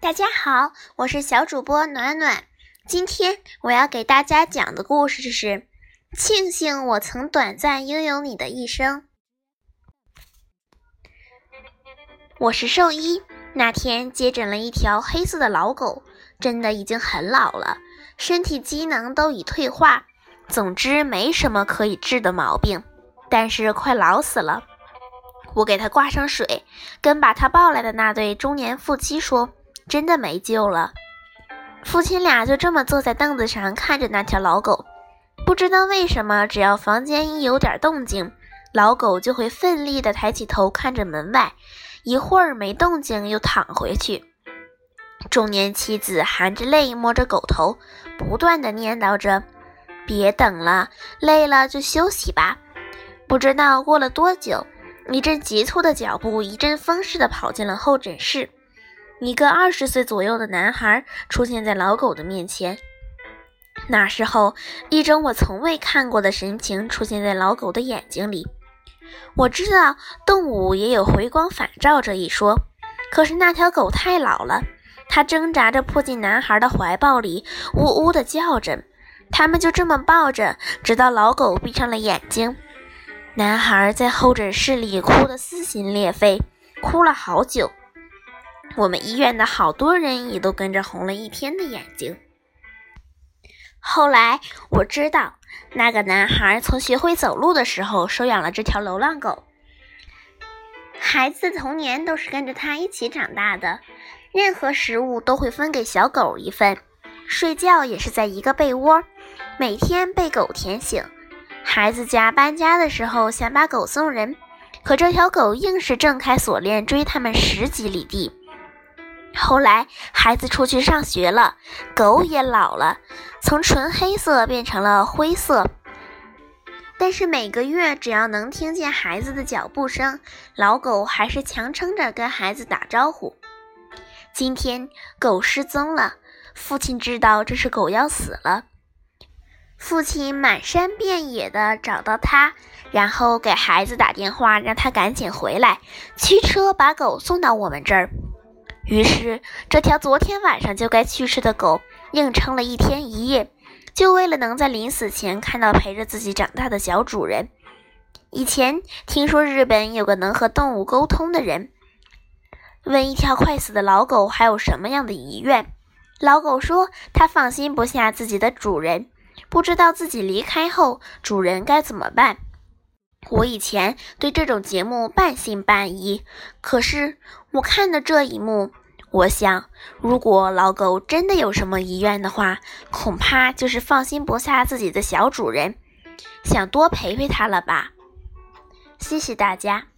大家好，我是小主播暖暖。今天我要给大家讲的故事是：庆幸我曾短暂拥有你的一生。我是兽医，那天接诊了一条黑色的老狗，真的已经很老了，身体机能都已退化，总之没什么可以治的毛病，但是快老死了。我给它挂上水，跟把它抱来的那对中年夫妻说。真的没救了，父亲俩就这么坐在凳子上看着那条老狗。不知道为什么，只要房间一有点动静，老狗就会奋力地抬起头看着门外，一会儿没动静又躺回去。中年妻子含着泪摸着狗头，不断的念叨着：“别等了，累了就休息吧。”不知道过了多久，一阵急促的脚步一阵风似的跑进了候诊室。一个二十岁左右的男孩出现在老狗的面前。那时候，一种我从未看过的神情出现在老狗的眼睛里。我知道动物也有回光返照这一说，可是那条狗太老了，它挣扎着扑进男孩的怀抱里，呜呜地叫着。他们就这么抱着，直到老狗闭上了眼睛。男孩在候诊室里哭得撕心裂肺，哭了好久。我们医院的好多人也都跟着红了一天的眼睛。后来我知道，那个男孩从学会走路的时候收养了这条流浪狗。孩子的童年都是跟着他一起长大的，任何食物都会分给小狗一份，睡觉也是在一个被窝，每天被狗舔醒。孩子家搬家的时候想把狗送人，可这条狗硬是挣开锁链追他们十几里地。后来，孩子出去上学了，狗也老了，从纯黑色变成了灰色。但是每个月，只要能听见孩子的脚步声，老狗还是强撑着跟孩子打招呼。今天，狗失踪了，父亲知道这是狗要死了。父亲满山遍野的找到它，然后给孩子打电话，让他赶紧回来，驱车把狗送到我们这儿。于是，这条昨天晚上就该去世的狗硬撑了一天一夜，就为了能在临死前看到陪着自己长大的小主人。以前听说日本有个能和动物沟通的人，问一条快死的老狗还有什么样的遗愿，老狗说他放心不下自己的主人，不知道自己离开后主人该怎么办。我以前对这种节目半信半疑，可是我看的这一幕。我想，如果老狗真的有什么遗愿的话，恐怕就是放心不下自己的小主人，想多陪陪他了吧。谢谢大家。